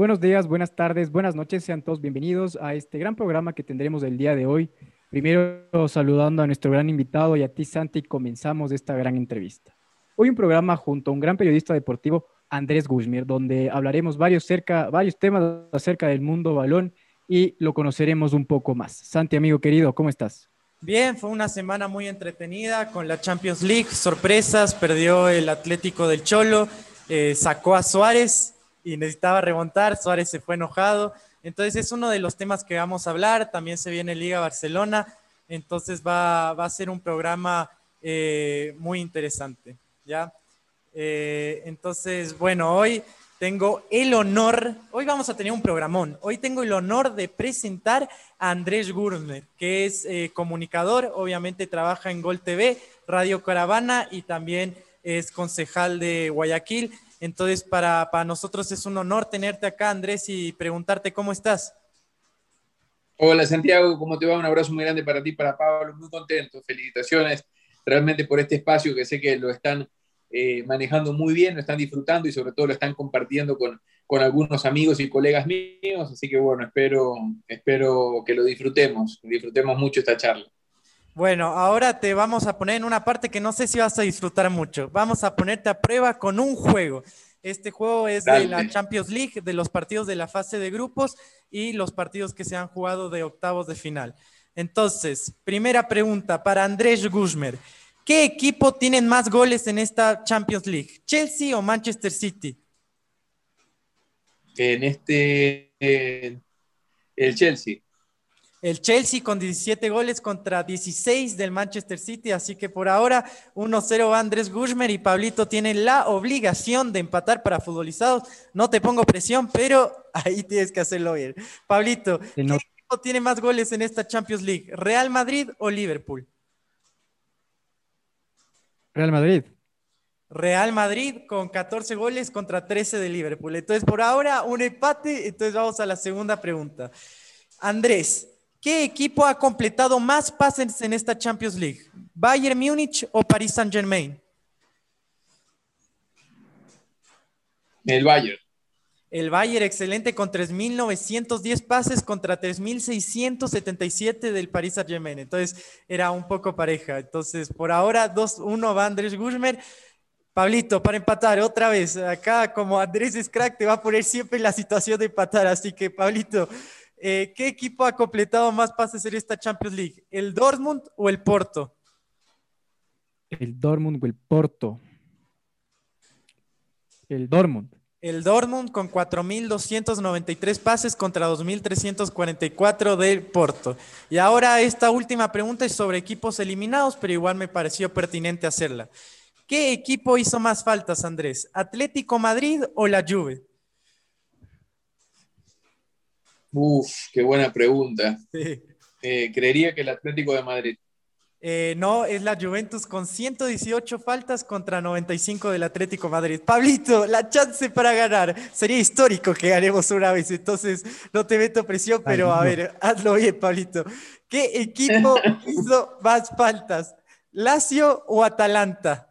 Buenos días, buenas tardes, buenas noches, sean todos bienvenidos a este gran programa que tendremos el día de hoy. Primero saludando a nuestro gran invitado y a ti, Santi, comenzamos esta gran entrevista. Hoy un programa junto a un gran periodista deportivo, Andrés Guzmir, donde hablaremos varios, cerca, varios temas acerca del mundo balón y lo conoceremos un poco más. Santi, amigo querido, ¿cómo estás? Bien, fue una semana muy entretenida con la Champions League, sorpresas, perdió el Atlético del Cholo, eh, sacó a Suárez y necesitaba remontar, Suárez se fue enojado, entonces es uno de los temas que vamos a hablar, también se viene Liga Barcelona, entonces va, va a ser un programa eh, muy interesante, ¿ya? Eh, entonces, bueno, hoy tengo el honor, hoy vamos a tener un programón, hoy tengo el honor de presentar a Andrés Gurner, que es eh, comunicador, obviamente trabaja en Gol TV, Radio Caravana y también es concejal de Guayaquil. Entonces, para, para nosotros es un honor tenerte acá, Andrés, y preguntarte cómo estás. Hola Santiago, ¿cómo te va? Un abrazo muy grande para ti, para Pablo, muy contento. Felicitaciones realmente por este espacio que sé que lo están eh, manejando muy bien, lo están disfrutando y sobre todo lo están compartiendo con, con algunos amigos y colegas míos. Así que bueno, espero, espero que lo disfrutemos, disfrutemos mucho esta charla. Bueno, ahora te vamos a poner en una parte que no sé si vas a disfrutar mucho. Vamos a ponerte a prueba con un juego. Este juego es de la Champions League, de los partidos de la fase de grupos y los partidos que se han jugado de octavos de final. Entonces, primera pregunta para Andrés Guzmer. ¿Qué equipo tiene más goles en esta Champions League? ¿Chelsea o Manchester City? En este, el Chelsea. El Chelsea con 17 goles contra 16 del Manchester City, así que por ahora 1-0 va Andrés Guzmer y Pablito tiene la obligación de empatar para futbolizados. No te pongo presión, pero ahí tienes que hacerlo bien. Pablito, ¿qué equipo tiene más goles en esta Champions League? ¿Real Madrid o Liverpool? Real Madrid. Real Madrid con 14 goles contra 13 de Liverpool. Entonces, por ahora, un empate. Entonces, vamos a la segunda pregunta. Andrés, ¿qué equipo ha completado más pases en esta Champions League? ¿Bayern Múnich o Paris Saint-Germain? El Bayern. El Bayern excelente con 3.910 pases contra 3.677 del Paris Saint-Germain. Entonces era un poco pareja. Entonces por ahora 2-1 va Andrés Guzmer. Pablito, para empatar otra vez. Acá como Andrés es crack, te va a poner siempre en la situación de empatar. Así que Pablito, eh, ¿qué equipo ha completado más pases en esta Champions League? ¿El Dortmund o el Porto? El Dortmund o el Porto. El Dortmund. El Dortmund con 4.293 pases contra 2.344 del Porto. Y ahora esta última pregunta es sobre equipos eliminados, pero igual me pareció pertinente hacerla. ¿Qué equipo hizo más faltas, Andrés? ¿Atlético Madrid o la Juve? Uf, qué buena pregunta. Eh, creería que el Atlético de Madrid. Eh, no, es la Juventus con 118 faltas contra 95 del Atlético Madrid. Pablito, la chance para ganar. Sería histórico que ganemos una vez, entonces no te meto presión, pero a ver, hazlo bien, Pablito. ¿Qué equipo hizo más faltas? ¿Lazio o Atalanta?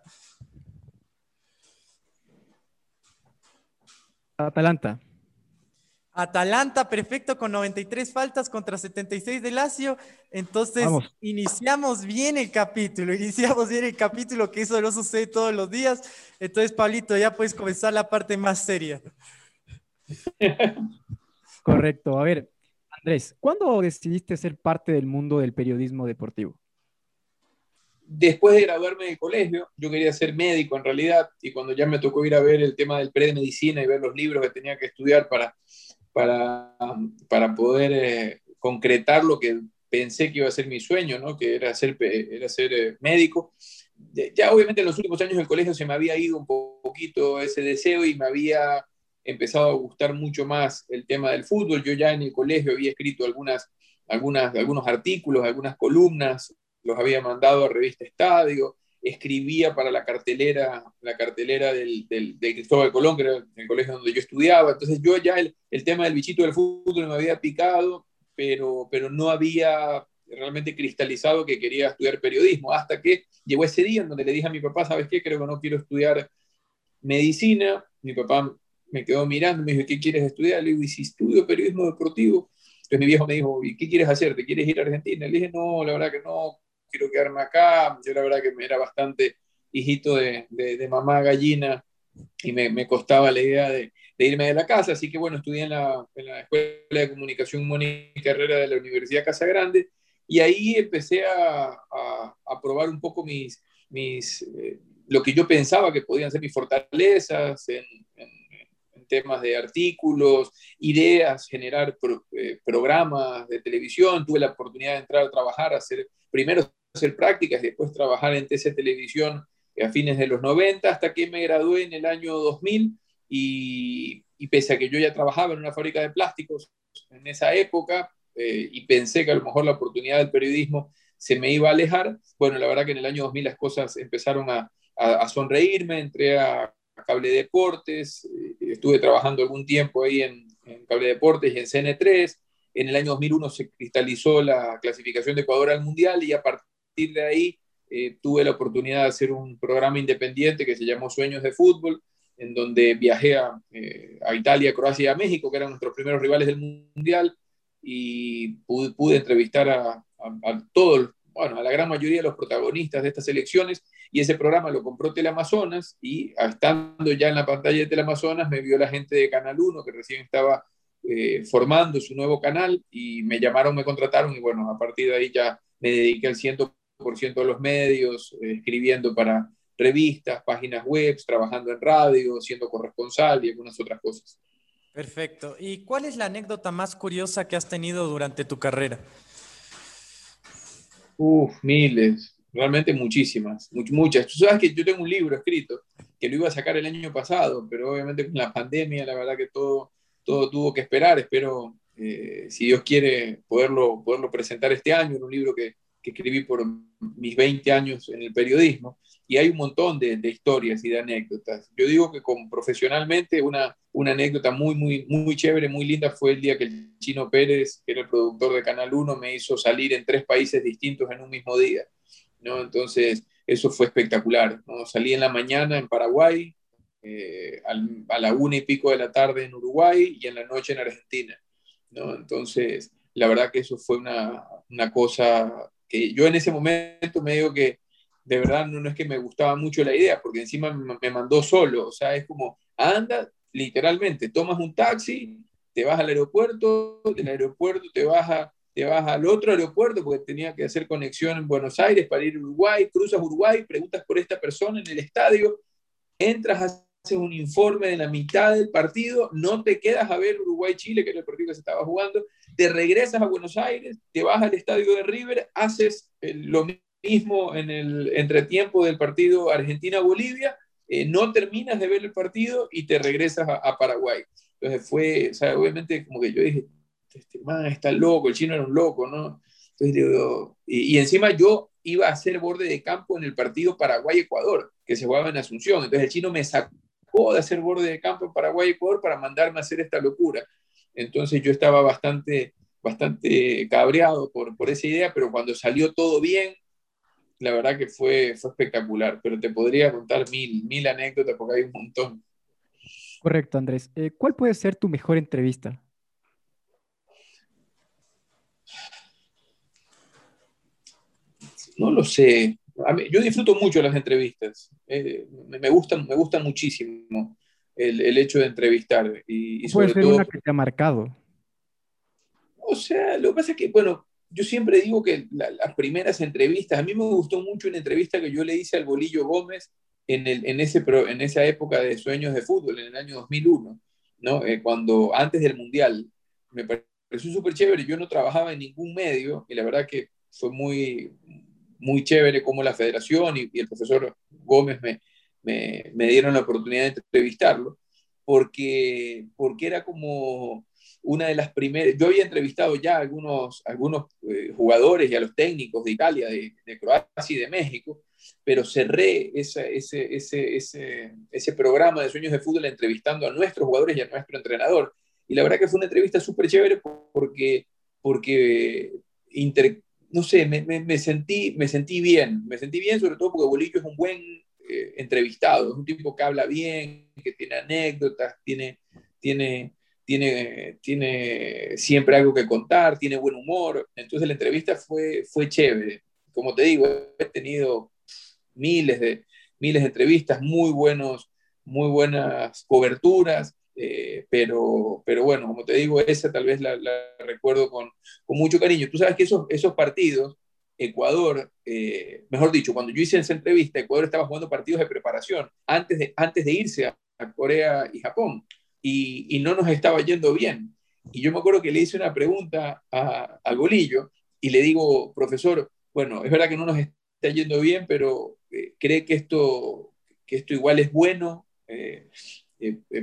Atalanta. Atalanta, perfecto, con 93 faltas contra 76 de Lazio. Entonces, iniciamos bien el capítulo, iniciamos bien el capítulo, que eso no sucede todos los días. Entonces, Pablito, ya puedes comenzar la parte más seria. Correcto. A ver, Andrés, ¿cuándo decidiste ser parte del mundo del periodismo deportivo? Después de graduarme del colegio, yo quería ser médico en realidad, y cuando ya me tocó ir a ver el tema del pre-medicina y ver los libros que tenía que estudiar para para, para poder eh, concretar lo que pensé que iba a ser mi sueño, ¿no? que era ser, era ser eh, médico. Ya obviamente en los últimos años del colegio se me había ido un poquito ese deseo y me había empezado a gustar mucho más el tema del fútbol. Yo ya en el colegio había escrito algunas, algunas, algunos artículos, algunas columnas, los había mandado a Revista Estadio, escribía para la cartelera, la cartelera del, del, de Cristóbal Colón, que era el colegio donde yo estudiaba. Entonces yo ya el, el, tema del bichito del fútbol me había picado, pero, pero no había realmente cristalizado que quería estudiar periodismo, hasta que llegó ese día en donde le dije a mi papá, ¿sabes qué? Creo que no quiero estudiar medicina. Mi papá me quedó mirando, me dijo, ¿qué quieres estudiar? Le digo, ¿y si estudio periodismo deportivo? Entonces mi viejo me dijo, ¿y qué quieres hacer? ¿Te quieres ir a Argentina? Le dije, no, la verdad que no, quiero quedarme acá. Yo la verdad que me era bastante hijito de, de, mamá gallina y me, me costaba la idea de, de, irme de la casa. Así que bueno, estudié en la, en la Escuela de Comunicación Mónica Herrera de la Universidad Casa Grande y ahí empecé a, a, a probar un poco mis, mis, eh, lo que yo pensaba que podían ser mis fortalezas en, en temas de artículos, ideas, generar eh, programas de televisión. Tuve la oportunidad de entrar a trabajar, hacer, primero hacer prácticas y después trabajar en TC Televisión a fines de los 90, hasta que me gradué en el año 2000 y, pese a que yo ya trabajaba en una fábrica de plásticos en esa época eh, y pensé que a lo mejor la oportunidad del periodismo se me iba a alejar, bueno, la verdad que en el año 2000 las cosas empezaron a, sonreírme, entré a Cable Deportes, eh, estuve trabajando algún tiempo ahí en, Cable Deportes y en CN3. En el año 2001 se cristalizó la clasificación de Ecuador al Mundial y a partir de ahí eh, tuve la oportunidad de hacer un programa independiente que se llamó Sueños de Fútbol, en donde viajé a, eh, Italia, Croacia y México, que eran nuestros primeros rivales del Mundial, y pude, entrevistar a todos, bueno, a la gran mayoría de los protagonistas de estas elecciones y ese programa lo compró Teleamazonas y estando ya en la pantalla de Teleamazonas me vio la gente de Canal 1 que recién estaba eh, formando su nuevo canal y me llamaron, me contrataron y bueno, a partir de ahí ya me dediqué al 100% de los medios, eh, escribiendo para revistas, páginas web, trabajando en radio, siendo corresponsal y algunas otras cosas. Perfecto. ¿Y cuál es la anécdota más curiosa que has tenido durante tu carrera? Uf, miles realmente muchísimas, muchas. Tú sabes que yo tengo un libro escrito que lo iba a sacar el año pasado, pero obviamente con la pandemia, la verdad que todo, todo tuvo que esperar. Espero, eh, si Dios quiere, poderlo, poderlo presentar este año en un libro que, que, escribí por mis 20 años en el periodismo. Y hay un montón de, de historias y de anécdotas. Yo digo que profesionalmente una, una anécdota muy, muy, muy chévere, muy linda fue el día que el Chino Pérez, que era el productor de Canal 1, me hizo salir en tres países distintos en un mismo día. ¿no? Entonces, eso fue espectacular, ¿no? Salí en la mañana en Paraguay, eh, a la una y pico de la tarde en Uruguay y en la noche en Argentina, ¿no? Entonces, la verdad que eso fue una, una cosa que yo en ese momento me digo que de verdad no, es que me gustaba mucho la idea, porque encima me mandó solo, o sea, es como, anda, literalmente, tomas un taxi, te vas al aeropuerto, del aeropuerto te vas a te vas al otro aeropuerto porque tenía que hacer conexión en Buenos Aires para ir a Uruguay, cruzas Uruguay, preguntas por esta persona en el estadio, entras, haces un informe de la mitad del partido, no te quedas a ver Uruguay-Chile, que era el partido que se estaba jugando, te regresas a Buenos Aires, te vas al estadio de River, haces eh, lo mismo en el entretiempo del partido Argentina-Bolivia, eh, no terminas de ver el partido y te regresas a, Paraguay. Entonces fue, obviamente como que yo dije, este man está loco, el chino era un loco, ¿no? Entonces digo, y, encima yo iba a hacer borde de campo en el partido Paraguay-Ecuador, que se jugaba en Asunción. Entonces el chino me sacó de hacer borde de campo en Paraguay-Ecuador para mandarme a hacer esta locura. Entonces yo estaba bastante, bastante cabreado por, por esa idea, pero cuando salió todo bien, la verdad que fue, fue espectacular. Pero te podría contar mil, mil anécdotas porque hay un montón. Correcto, Andrés. Eh, ¿Cuál puede ser tu mejor entrevista? No lo sé. Yo disfruto mucho las entrevistas. Eh, me, gustan, me gustan muchísimo el, el hecho de entrevistar. Y, y puede ser una que te ha marcado. O sea, lo que pasa es que, bueno, yo siempre digo que las primeras entrevistas, a mí me gustó mucho una entrevista que yo le hice al Bolillo Gómez en, el, en, ese, en esa época de sueños de fútbol, en el año 2001, ¿no? Eh, cuando antes del Mundial. Me pareció súper chévere. Yo no trabajaba en ningún medio y la verdad que fue muy, muy chévere como la federación y, el profesor Gómez me, me, me, dieron la oportunidad de entrevistarlo, porque, porque era como una de las primeras, yo había entrevistado ya a algunos, algunos eh, jugadores y a los técnicos de Italia, de, Croacia y de México, pero cerré ese, ese, ese, ese, ese programa de sueños de fútbol entrevistando a nuestros jugadores y a nuestro entrenador. Y la verdad que fue una entrevista súper chévere porque, porque inter, no sé, me, me, sentí, me sentí bien, me sentí bien sobre todo porque Bolillo es un buen eh, entrevistado. Es un tipo que habla bien, que tiene anécdotas, tiene, tiene, tiene, tiene siempre algo que contar, tiene buen humor. Entonces la entrevista fue, fue chévere. Como te digo, he tenido miles de, miles de entrevistas, muy, buenos, muy buenas coberturas. Eh, pero, pero bueno, como te digo, esa tal vez la, recuerdo con, con, mucho cariño. Tú sabes que esos, esos partidos, Ecuador, eh, mejor dicho, cuando yo hice esa entrevista, Ecuador estaba jugando partidos de preparación antes de, antes de irse a, Corea y Japón y, y, no nos estaba yendo bien. Y yo me acuerdo que le hice una pregunta a, al bolillo y le digo, profesor, bueno, es verdad que no nos está yendo bien, pero eh, cree que esto, que esto igual es bueno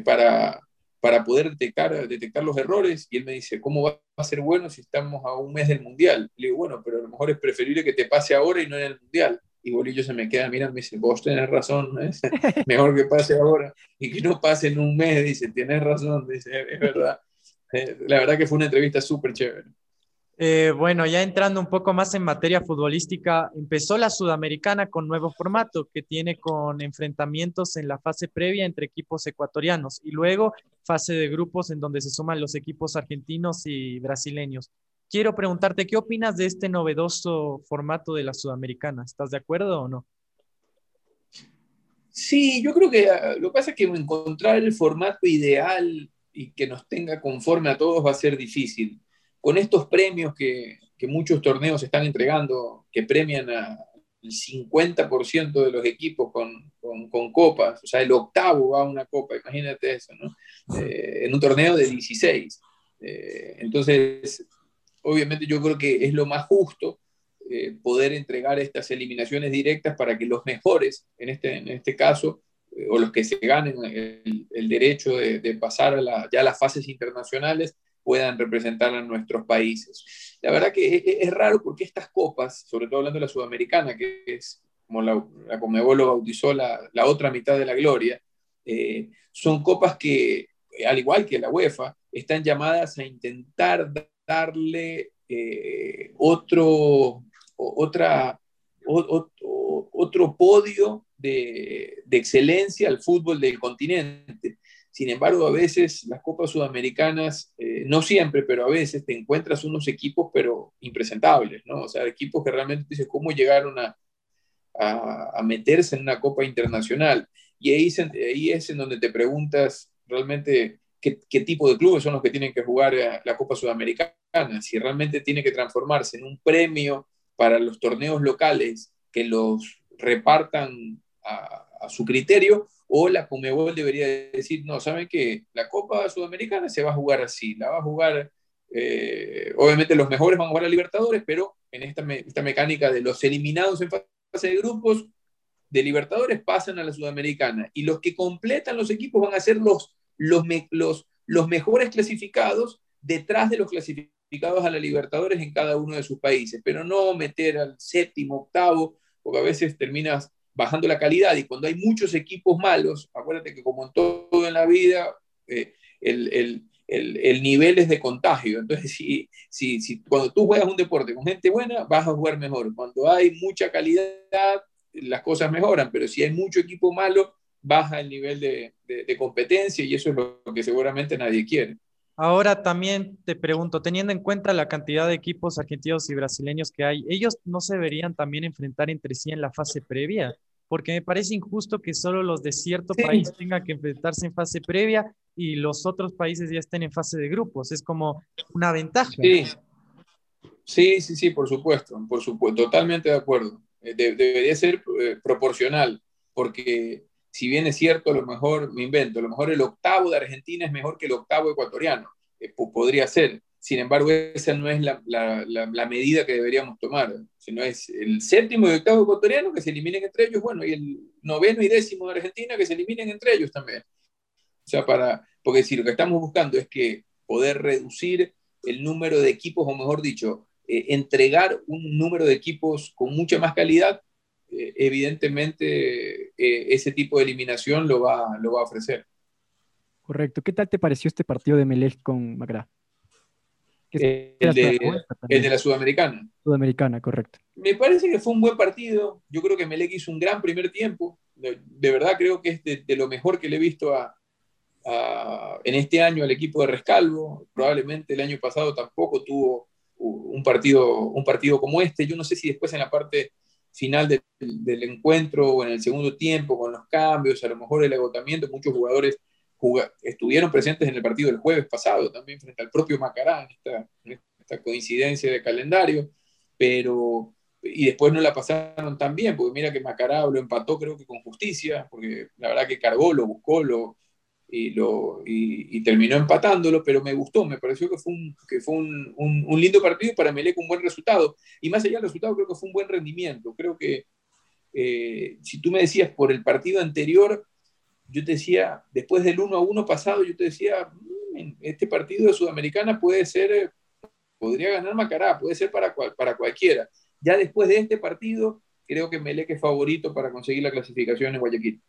para, para poder detectar, detectar los errores. Y él me dice, ¿cómo va a ser bueno si estamos a un mes del Mundial? Le digo, bueno, pero a lo mejor es preferible que te pase ahora y no en el Mundial. Y Bolillo se me queda mirando y me dice, vos tenés razón, es mejor que pase ahora y que no pase en un mes. Dice, tienes razón, dice, es verdad. Eh, la verdad que fue una entrevista súper chévere. Eh, bueno, ya entrando un poco más en materia futbolística, empezó la Sudamericana con nuevo formato que tiene con enfrentamientos en la fase previa entre equipos ecuatorianos y luego fase de grupos en donde se suman los equipos argentinos y brasileños. Quiero preguntarte, ¿qué opinas de este novedoso formato de la Sudamericana? ¿Estás de acuerdo o no? Sí, yo creo que ah, lo que pasa es que encontrar el formato ideal y que nos tenga conforme a todos va a ser difícil con estos premios que, muchos torneos están entregando, que premian al 50% de los equipos con, copas, o sea, el octavo va a una copa, imagínate eso, ¿no? Eh, en un torneo de 16. Eh, entonces, obviamente yo creo que es lo más justo eh, poder entregar estas eliminaciones directas para que los mejores, en este, en este caso, o los que se ganen el, derecho de, pasar a ya a las fases internacionales, puedan representar a nuestros países. La verdad que es, raro porque estas copas, sobre todo hablando de la sudamericana, que es como la, la lo bautizó la, la, otra mitad de la gloria, eh, son copas que, al igual que la UEFA, están llamadas a intentar darle eh, otro, otra, otro podio de, de, excelencia al fútbol del continente. Sin embargo, a veces las copas sudamericanas, eh, no siempre, pero a veces te encuentras unos equipos, pero impresentables, ¿no? O sea, equipos que realmente dices, ¿cómo llegaron a, a, meterse en una copa internacional? Y ahí, ahí, es en donde te preguntas realmente qué, tipo de clubes son los que tienen que jugar eh, la Copa Sudamericana, si realmente tiene que transformarse en un premio para los torneos locales que los repartan a su criterio o la Comebol debería decir, no, ¿saben qué? La Copa Sudamericana se va a jugar así, la va a jugar, eh, obviamente los mejores van a jugar a Libertadores, pero en esta, esta mecánica de los eliminados en fase de grupos de Libertadores pasan a la Sudamericana y los que completan los equipos van a ser los, los, los, los mejores clasificados detrás de los clasificados a la Libertadores en cada uno de sus países, pero no meter al séptimo, octavo, porque a veces terminas bajando la calidad y cuando hay muchos equipos malos, acuérdate que como en todo en la vida, eh, el, el, el, el, nivel es de contagio. Entonces, si, si, si, cuando tú juegas un deporte con gente buena, vas a jugar mejor. Cuando hay mucha calidad, las cosas mejoran, pero si hay mucho equipo malo, baja el nivel de, de, de competencia y eso es lo que seguramente nadie quiere. Ahora también te pregunto, teniendo en cuenta la cantidad de equipos argentinos y brasileños que hay, ¿ellos no se deberían también enfrentar entre sí en la fase previa? Porque me parece injusto que solo los de cierto país tengan que enfrentarse en fase previa y los otros países ya estén en fase de grupos. Es como una ventaja. Sí, sí, sí, sí por supuesto, por supuesto, totalmente de acuerdo. Eh, debería ser eh, proporcional, porque si bien es cierto, a lo mejor, me invento, a lo mejor el octavo de Argentina es mejor que el octavo ecuatoriano, eh, podría ser, sin embargo, esa no es la, medida que deberíamos tomar, sino es el séptimo y octavo ecuatoriano que se eliminen entre ellos, bueno, y el noveno y décimo de Argentina que se eliminen entre ellos también. O sea, para, porque si lo que estamos buscando es que poder reducir el número de equipos, o mejor dicho, eh, entregar un número de equipos con mucha más calidad, eh, evidentemente eh, ese tipo de eliminación lo va, lo va a ofrecer. Correcto. ¿Qué tal te pareció este partido de Melech con Magra? Eh, el, de, la Sudamericana. Sudamericana, correcto. Me parece que fue un buen partido. Yo creo que Melec hizo un gran primer tiempo. de verdad creo que es de, lo mejor que le he visto a, en este año al equipo de Rescalvo. Probablemente el año pasado tampoco tuvo un partido, un partido como este. Yo no sé si después en la parte final del encuentro o en el segundo tiempo, con los cambios, a lo mejor el agotamiento, muchos jugadores estuvieron presentes en el partido del jueves pasado, también frente al propio Macará, en esta coincidencia de calendario, pero y después no la pasaron tan bien, porque mira que Macará lo empató creo que con justicia, porque la verdad que cargó, lo buscó lo, y, lo, y, terminó empatándolo, pero me gustó, me pareció que fue un, que fue un, un, lindo partido para Melec un buen resultado. Y más allá del resultado, creo que fue un buen rendimiento. Creo que eh, si tú me decías por el partido anterior, yo te decía, después del 1 a 1 pasado, yo te decía, mm, este partido de Sudamericana puede ser, podría ganar Macará, puede ser para, para cualquiera ya después de este partido, creo que Melec es favorito para conseguir la clasificación en Guayaquil.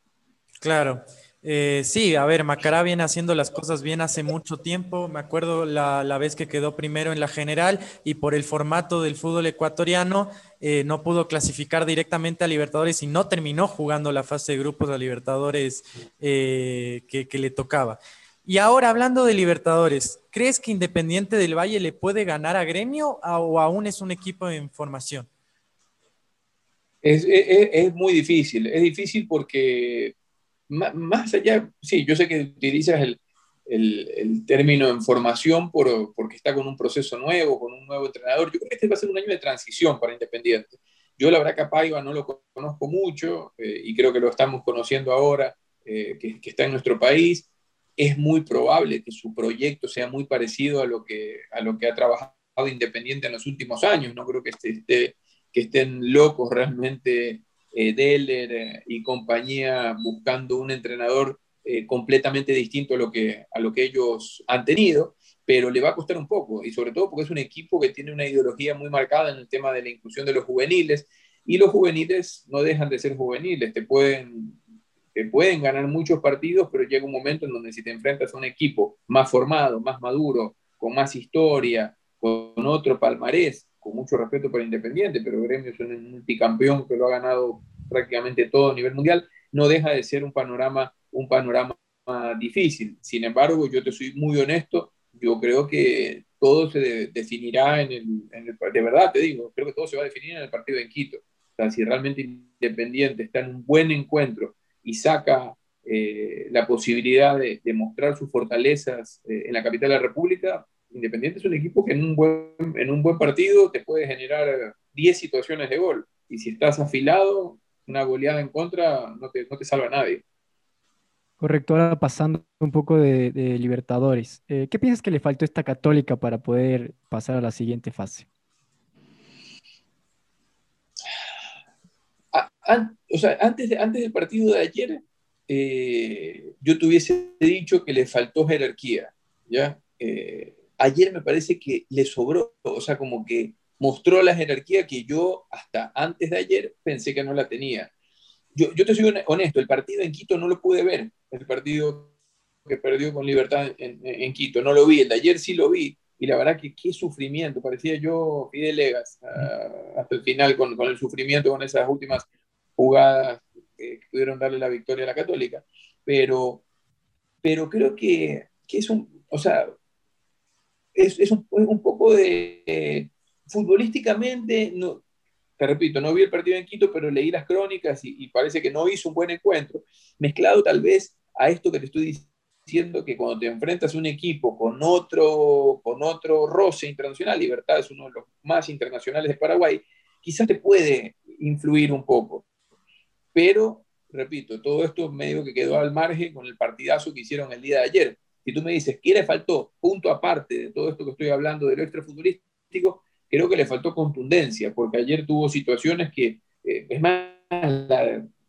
Claro. Eh, sí, a ver, Macará viene haciendo las cosas bien hace mucho tiempo. Me acuerdo la, vez que quedó primero en la general y por el formato del fútbol ecuatoriano eh, no pudo clasificar directamente a Libertadores y no terminó jugando la fase de grupos a Libertadores eh, que, le tocaba. Y ahora hablando de Libertadores, ¿crees que Independiente del Valle le puede ganar a Gremio o aún es un equipo en formación? Es, muy difícil, es difícil porque más allá, sí, yo sé que utilizas el, término en formación por, porque está con un proceso nuevo, con un nuevo entrenador. Yo creo que este va a ser un año de transición para Independiente. Yo la verdad que a Paiva no lo conozco mucho eh, y creo que lo estamos conociendo ahora, eh, que, está en nuestro país es muy probable que su proyecto sea muy parecido a lo que, a lo que ha trabajado Independiente en los últimos años. No creo que, esté, que estén locos realmente eh, Deller eh, y compañía buscando un entrenador eh, completamente distinto a lo, que, a lo que ellos han tenido, pero le va a costar un poco, y sobre todo porque es un equipo que tiene una ideología muy marcada en el tema de la inclusión de los juveniles, y los juveniles no dejan de ser juveniles, te pueden pueden ganar muchos partidos, pero llega un momento en donde si te enfrentas a un equipo más formado, más maduro, con más historia, con otro palmarés, con mucho respeto para Independiente, pero Gremio es un multicampeón que lo ha ganado prácticamente todo a nivel mundial, no deja de ser un panorama, un panorama difícil. Sin embargo, yo te soy muy honesto, yo creo que todo se definirá en el, en el, de verdad te digo, creo que todo se va a definir en el partido en Quito. O sea, si realmente Independiente está en un buen encuentro y saca eh, la posibilidad de, mostrar sus fortalezas eh, en la capital de la República, Independiente es un equipo que en un buen, en un buen partido te puede generar 10 situaciones de gol. Y si estás afilado, una goleada en contra no te, no te salva a nadie. Correcto, ahora pasando un poco de, Libertadores. Eh, ¿Qué piensas que le faltó a esta católica para poder pasar a la siguiente fase? o sea, antes, antes del partido de ayer, eh, yo te hubiese dicho que le faltó jerarquía, ¿ya? Eh, ayer me parece que le sobró, o sea, como que mostró la jerarquía que yo hasta antes de ayer pensé que no la tenía. Yo, yo te soy honesto, el partido en Quito no lo pude ver, el partido que perdió con Libertad en, Quito, no lo vi, el de ayer sí lo vi, y la verdad que qué sufrimiento, parecía yo Fidel Legas uh, hasta el final con, con, el sufrimiento, con esas últimas jugadas que pudieron darle la victoria a la Católica, pero, pero creo que, que es un, o sea, es, es un, un, poco de, futbolísticamente, no, te repito, no vi el partido en Quito, pero leí las crónicas y, y, parece que no hizo un buen encuentro, mezclado tal vez a esto que te estoy diciendo, que cuando te enfrentas a un equipo con otro, con otro roce internacional, Libertad es uno de los más internacionales de Paraguay, quizás te puede influir un poco pero, repito, todo esto medio que quedó al margen con el partidazo que hicieron el día de ayer. Si tú me dices, ¿qué le faltó? Punto aparte de todo esto que estoy hablando de lo extrafutbolístico, creo que le faltó contundencia, porque ayer tuvo situaciones que, eh, es más,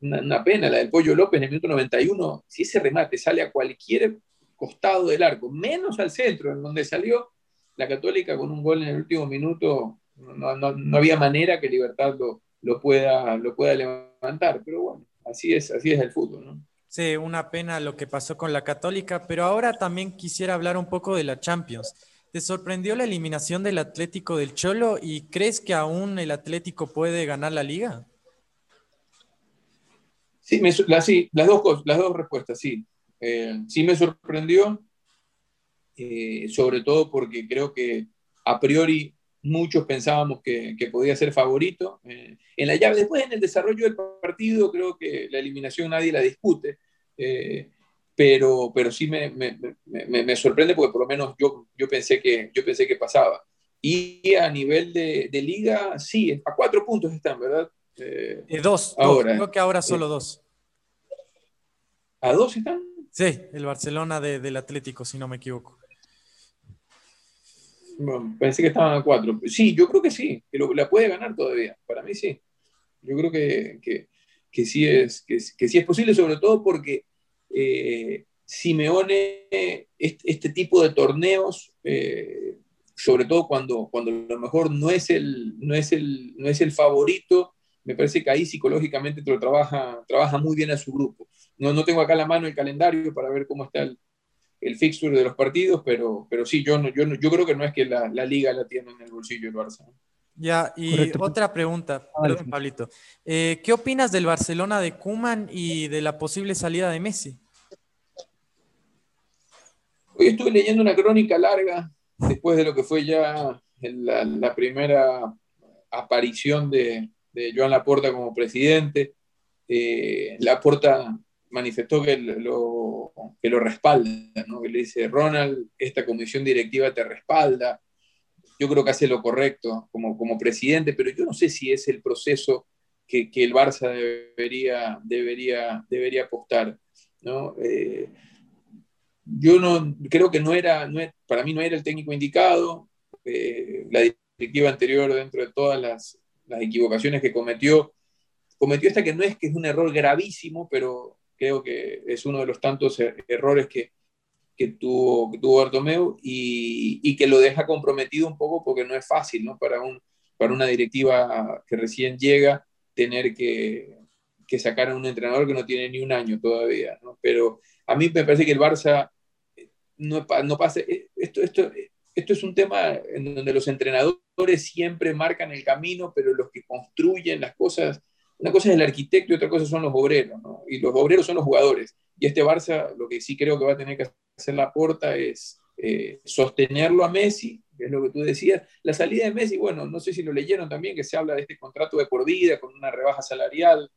una, pena, la del Pollo López en el minuto 91, si ese remate sale a cualquier costado del arco, menos al centro, en donde salió la Católica con un gol en el último minuto, no, había manera que Libertad lo, lo pueda, lo pueda levantar. Pero bueno, así es, así es el fútbol, ¿no? Sí, una pena lo que pasó con la Católica, pero ahora también quisiera hablar un poco de la Champions. ¿Te sorprendió la eliminación del Atlético del Cholo y crees que aún el Atlético puede ganar la liga? Sí, las, dos cosas, las dos respuestas, sí. Eh, sí me sorprendió, eh, sobre todo porque creo que a priori muchos pensábamos que, podía ser favorito. Eh, en la llave, después en el desarrollo del partido, creo que la eliminación nadie la discute, pero, pero sí me, me, me, sorprende porque por lo menos yo, yo, pensé, que, yo pensé que pasaba. Y a nivel de, de liga, sí, a cuatro puntos están, ¿verdad? Eh, eh, dos, ahora, creo que ahora solo dos. ¿A dos están? Sí, el Barcelona del Atlético, si no me equivoco. Pensé que estaban a cuatro. Sí, yo creo que sí, que la puede ganar todavía. Para mí sí. Yo creo que, que, sí, es, que, sí es posible, sobre todo porque eh, Simeone, este, este, tipo de torneos, sobre todo cuando, cuando a lo mejor no es el, no es el, no es el favorito, me parece que ahí psicológicamente lo trabaja, trabaja muy bien a su grupo. No, no tengo acá la mano el calendario para ver cómo está el, el fixture de los partidos, pero, pero sí, yo, yo, yo creo que no es que la, la liga la tiene en el bolsillo el Barça. Ya, y otra pregunta, ah, perdón, Pablito. Eh, ¿Qué opinas del Barcelona de Kuman y de la posible salida de Messi? Hoy estuve leyendo una crónica larga después de lo que fue ya la, la primera aparición de, de Joan Laporta como presidente. Eh, Laporta manifestó que lo, que lo respalda, ¿no? que le dice, Ronald, esta comisión directiva te respalda. Yo creo que hace lo correcto como, como presidente, pero yo no sé si es el proceso que, que el Barça debería, debería, debería apostar. ¿no? Eh, yo no creo que no era, no para mí no era el técnico indicado. Eh, la directiva anterior, dentro de todas las, las equivocaciones que cometió. Cometió esta que no es que es un error gravísimo, pero creo que es uno de los tantos er-, errores que, que tuvo, que tuvo Bartomeu y, y, que lo deja comprometido un poco porque no es fácil ¿no? Para, un, para una directiva que recién llega tener que, que sacar a un entrenador que no tiene ni un año todavía. ¿no? Pero a mí me parece que el Barça no, no pasa, esto, esto, esto es un tema en donde los entrenadores siempre marcan el camino, pero los que construyen las cosas, una cosa es el arquitecto y otra cosa son los obreros, ¿no? Y los obreros son los jugadores. Y este Barça, lo que sí creo que va a tener que hacer la porta es eh, sostenerlo a Messi, que es lo que tú decías. La salida de Messi, bueno, no sé si lo leyeron también, que se habla de este contrato de por vida con una rebaja salarial.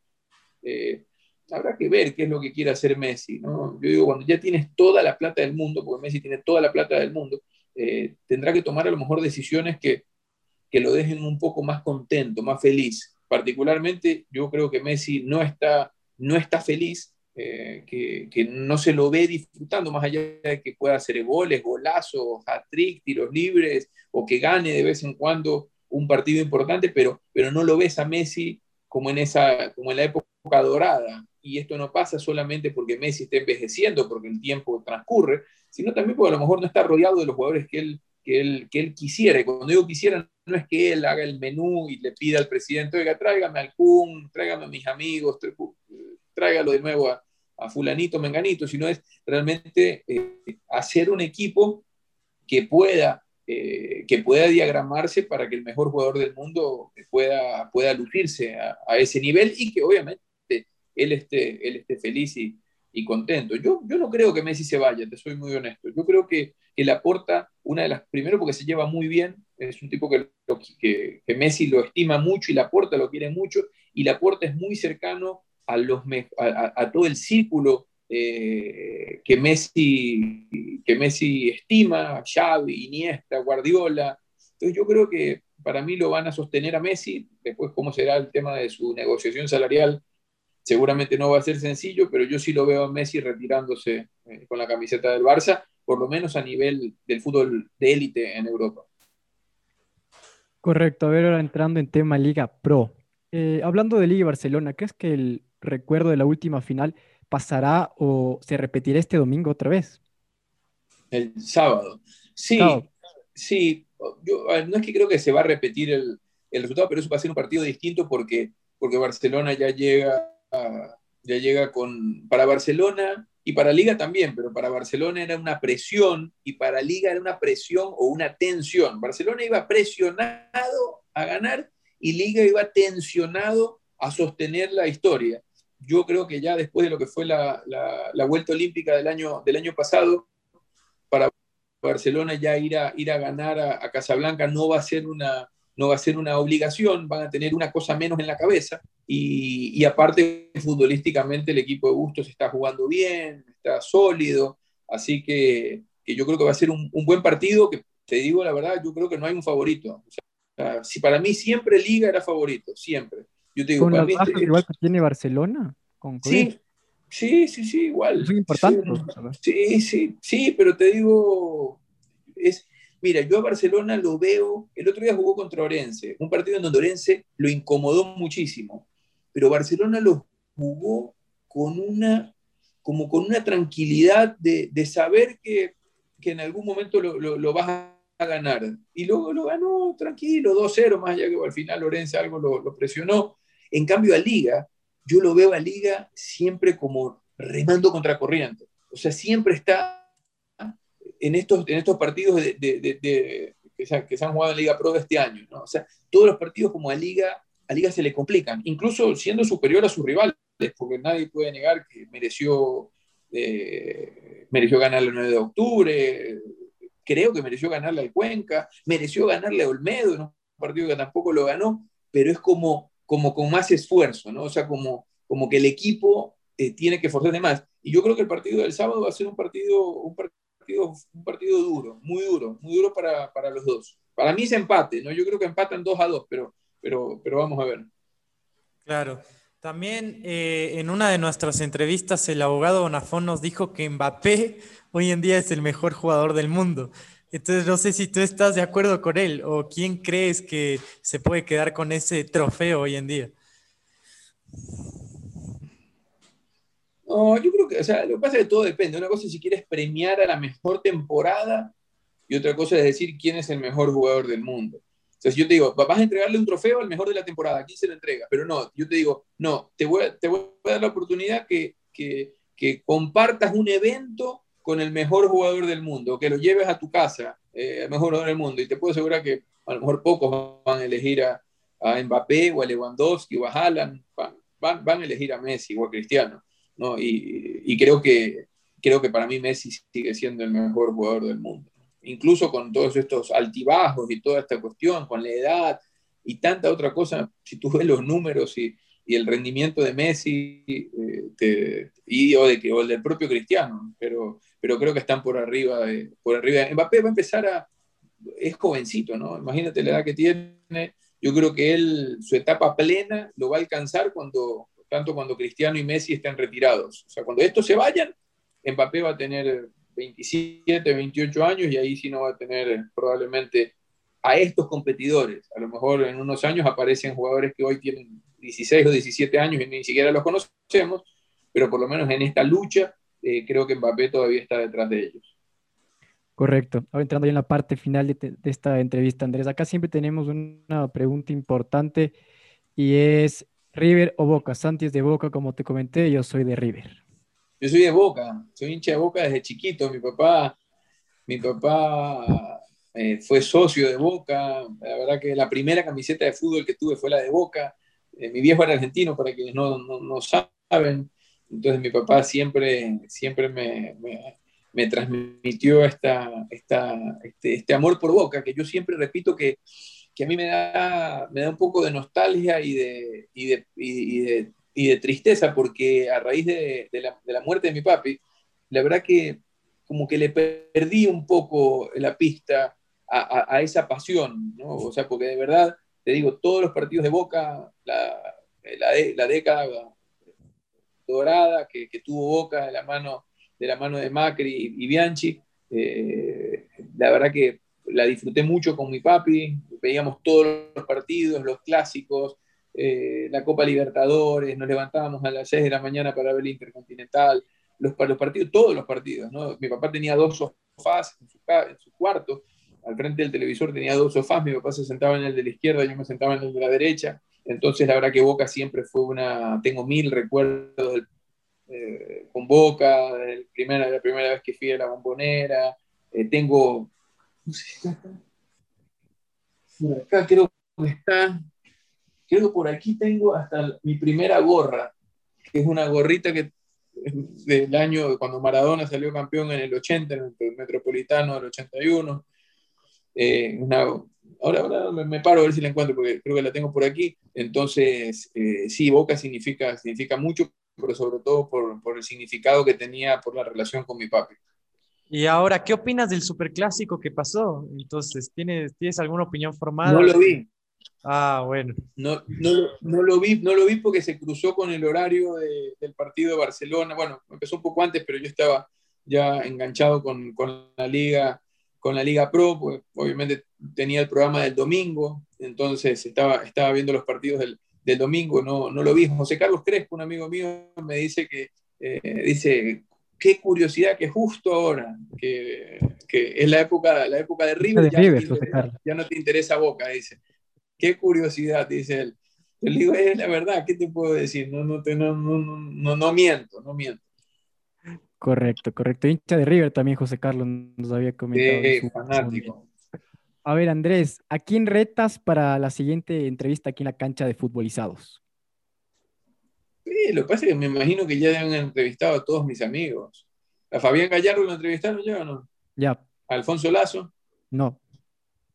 Eh, habrá que ver qué es lo que quiere hacer Messi, ¿no? Yo digo, cuando ya tienes toda la plata del mundo, porque Messi tiene toda la plata del mundo, eh, tendrá que tomar a lo mejor decisiones que, que lo dejen un poco más contento, más feliz. Particularmente yo creo que Messi no está, no está feliz, eh, que, que, no se lo ve disfrutando, más allá de que pueda hacer goles, golazos, hat-trick, tiros libres, o que gane de vez en cuando un partido importante, pero, pero no lo ves a Messi como en, esa, como en la época dorada. Y esto no pasa solamente porque Messi está envejeciendo, porque el tiempo transcurre, sino también porque a lo mejor no está rodeado de los jugadores que él, que él, que él quisiera. Y cuando digo quisiera, no es que él haga el menú y le pida al presidente, oiga, tráigame al Kun, tráigame a mis amigos, tráigalo de nuevo a, fulanito, menganito, sino es realmente eh, hacer un equipo que pueda, eh, que pueda diagramarse para que el mejor jugador del mundo pueda, pueda lucirse a, ese nivel y que obviamente él esté, él esté feliz y, y contento. Yo, yo no creo que Messi se vaya, te soy muy honesto. Yo creo que, le aporta una de las, primero porque se lleva muy bien, es un tipo que, Messi lo estima mucho y la aporta lo quiere mucho, y la aporta es muy cercano a, los, a todo el círculo eh, que, Messi, que Messi estima, Xavi, Iniesta, Guardiola. Entonces yo creo que para mí lo van a sostener a Messi, después cómo será el tema de su negociación salarial Seguramente no va a ser sencillo, pero yo sí lo veo a Messi retirándose eh, con la camiseta del Barça, por lo menos a nivel del fútbol de élite en Europa. Correcto, a ver, ahora entrando en tema Liga Pro. Eh, hablando de Liga Barcelona, ¿crees que el recuerdo de la última final pasará o se repetirá este domingo otra vez? El sábado. Sí, sí. Yo, no es que creo que se va a repetir el, el, resultado, pero eso va a ser un partido distinto porque, porque Barcelona ya llega ya llega con, para Barcelona y para Liga también, pero para Barcelona era una presión y para Liga era una presión o una tensión. Barcelona iba presionado a ganar y Liga iba tensionado a sostener la historia. yo creo que ya después de lo que fue la, la, vuelta olímpica del año, del año pasado, para Barcelona ya ir a, ir a ganar a, a Casablanca no va a ser una, no va a ser una obligación, van a tener una cosa menos en la cabeza y, y, aparte futbolísticamente el equipo de Bustos está jugando bien, está sólido, así que, que yo creo que va a ser un, un, buen partido, que te digo la verdad, yo creo que no hay un favorito. O sea, si para mí siempre Liga era favorito, siempre. Yo te digo, ¿Con para mí, bajas igual que tiene Barcelona? Con sí, sí, sí, sí, igual. Es muy importante. Sí, sí, sí, sí, pero te digo, es, mira, yo a Barcelona lo veo, el otro día jugó contra Orense, un partido en donde Orense lo incomodó muchísimo, pero Barcelona lo jugó con una, como con una tranquilidad de, de saber que, que, en algún momento lo, lo, vas a ganar. Y luego lo ganó tranquilo, 2-0, más allá que al final Orense algo lo, presionó. En cambio a Liga, yo lo veo a Liga siempre como remando contra corriente. O sea, siempre está en estos, en estos partidos de, que, se, han jugado en Liga Pro de este año. ¿no? O sea, todos los partidos como a Liga, a Liga se le complican, incluso siendo superior a sus rivales, porque nadie puede negar que mereció, eh, mereció ganar el 9 de octubre, creo que mereció ganarle al Cuenca, mereció ganarle a Olmedo en un partido que tampoco lo ganó, pero es como, como con más esfuerzo, ¿no? O sea, como, como que el equipo eh, tiene que esforzarse más. Y yo creo que el partido del sábado va a ser un partido, un partido, un partido duro, muy duro, muy duro para, para, los dos. Para mí es empate, ¿no? Yo creo que empatan 2 a 2, pero, pero, pero vamos a ver. Claro. También eh, en una de nuestras entrevistas el abogado Bonafón nos dijo que Mbappé hoy en día es el mejor jugador del mundo. Entonces no sé si tú estás de acuerdo con él o quién crees que se puede quedar con ese trofeo hoy en día. No, yo creo que, o sea, lo que pasa es que todo depende. Una cosa es si quieres premiar a la mejor temporada y otra cosa es decir quién es el mejor jugador del mundo. Sea, si yo te digo, vas a entregarle un trofeo al mejor de la temporada, ¿a quién se lo entrega? Pero no, yo te digo, no, te voy a, dar la oportunidad que, compartas un evento con el mejor jugador del mundo, que lo lleves a tu casa, eh, el mejor jugador del mundo, y te puedo asegurar que a lo mejor pocos van a elegir a, a Mbappé o a Lewandowski o a Haaland, van, van, van, a elegir a Messi o a Cristiano, ¿no? Y, y, creo, que, creo que para mí Messi sigue siendo el mejor jugador del mundo incluso con todos estos altibajos y toda esta cuestión, con la edad y tanta otra cosa, si tú ves los números y, el rendimiento de Messi eh, y, o, de, o el del propio Cristiano, pero, pero creo que están por arriba, de, por arriba. Mbappé va a empezar a, es jovencito, ¿no? Imagínate la edad que tiene, yo creo que él, su etapa plena lo va a alcanzar cuando, tanto cuando Cristiano y Messi estén retirados. O sea, cuando estos se vayan, Mbappé va a tener 27, 28 años y ahí sí no va a tener probablemente a estos competidores. A lo mejor en unos años aparecen jugadores que hoy tienen 16 o 17 años y ni siquiera los conocemos, pero por lo menos en esta lucha eh, creo que Mbappé todavía está detrás de ellos. Correcto. Ahora entrando ya en la parte final de, de esta entrevista, Andrés, acá siempre tenemos una pregunta importante y es River o Boca. Santi es de Boca, como te comenté, yo soy de River. Yo soy de Boca, soy hincha de Boca desde chiquito. Mi papá, mi papá eh, fue socio de Boca. La verdad que la primera camiseta de fútbol que tuve fue la de Boca. Eh, mi viejo era argentino, para quienes no, no, no, saben. Entonces mi papá siempre, siempre me, me, transmitió esta, esta, este, este, amor por Boca, que yo siempre repito que, que a mí me da, me da un poco de nostalgia y de, y de y de tristeza, porque a raíz de, de, la, de, la, muerte de mi papi, la verdad que como que le perdí un poco la pista a, a, a esa pasión, ¿no? O sea, porque de verdad, te digo, todos los partidos de Boca, la, la, la década dorada que, que, tuvo Boca de la mano de, la mano de Macri y, y Bianchi, eh, la verdad que la disfruté mucho con mi papi, veíamos todos los partidos, los clásicos, eh, la Copa Libertadores, nos levantábamos a las 6 de la mañana para ver el Intercontinental, los, los partidos, todos los partidos. ¿no? Mi papá tenía dos sofás en su, cuarto, al frente del televisor tenía dos sofás, mi papá se sentaba en el de la izquierda, yo me sentaba en el de la derecha. Entonces, la verdad que Boca siempre fue una. Tengo mil recuerdos eh, con Boca, el primera, la primera vez que fui a la bombonera. Eh, tengo. No sé acá creo que está creo que por aquí tengo hasta mi primera gorra, que es una gorrita que del año cuando Maradona salió campeón en el 80, en el Metropolitano del 81. Eh, una, ahora, ahora me, paro a ver si la encuentro porque creo que la tengo por aquí. Entonces, eh, sí, Boca significa, significa mucho, pero sobre todo por, por, el significado que tenía por la relación con mi papi. Y ahora, ¿qué opinas del superclásico que pasó? Entonces, ¿tienes, ¿tienes alguna opinión formada? No lo vi, Ah, bueno. No, no, no, lo vi, no lo vi porque se cruzó con el horario del partido de Barcelona. Bueno, empezó un poco antes, pero yo estaba ya enganchado con, con la liga con la Liga Pro, pues obviamente tenía el programa del domingo, entonces estaba, estaba viendo los partidos del, del domingo, no, no lo vi. José Carlos Crespo, un amigo mío, me dice que, eh, dice, qué curiosidad que justo ahora, que, que, es la época, la época de River, ya, no ya, no te interesa Boca, dice qué curiosidad, dice él. Yo le digo, es la verdad, ¿qué te puedo decir? No, no, no, no, no, miento, no miento. Correcto, correcto. Hincha de River también, José Carlos nos había comentado. Sí, fanático. A ver, Andrés, ¿a quién retas para la siguiente entrevista aquí en la cancha de futbolizados? Sí, lo que pasa es que me imagino que ya han entrevistado a todos mis amigos. ¿A Fabián Gallardo lo entrevistaron ya o no? Ya. ¿Alfonso Lazo? No.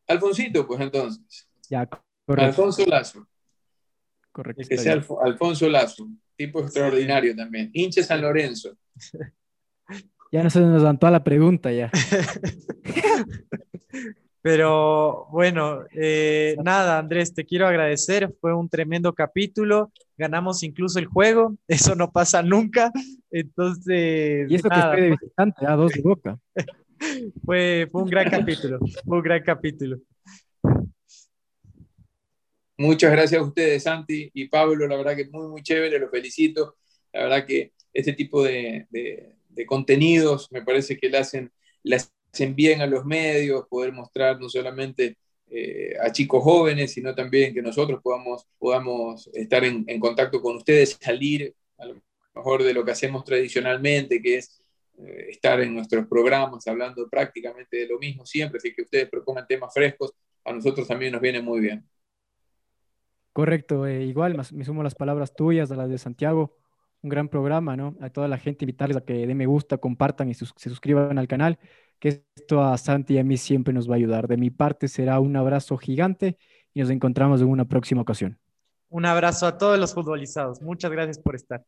Alfonsito, pues entonces. Ya, Alfonso Lazo. Correcto. que sea Alfonso Lazo, tipo extraordinario también. Hinche San Lorenzo. Ya no se nos dan toda la pregunta ya. Pero bueno, eh, nada, Andrés, te quiero agradecer. Fue un tremendo capítulo. Ganamos incluso el juego. Eso no pasa nunca. Entonces. Y eso que fue de visitante, a dos de boca. fue, fue un gran capítulo. Fue un gran capítulo. Muchas gracias a ustedes, Santi y Pablo. La verdad que es muy, muy chévere, los felicito. La verdad que este tipo de, contenidos me parece que le hacen, le hacen bien a los medios, poder mostrar no solamente eh, a chicos jóvenes, sino también que nosotros podamos, podamos estar en, contacto con ustedes, salir a lo mejor de lo que hacemos tradicionalmente, que es eh, estar en nuestros programas hablando prácticamente de lo mismo siempre, así que ustedes propongan temas frescos, a nosotros también nos viene muy bien. Correcto, eh, igual me sumo las palabras tuyas, a las de Santiago. Un gran programa, ¿no? A toda la gente invitarles a que den me gusta, compartan y se suscriban al canal, que esto a Santi y a mí siempre nos va a ayudar. De mi parte será un abrazo gigante y nos encontramos en una próxima ocasión. Un abrazo a todos los futbolizados. Muchas gracias por estar.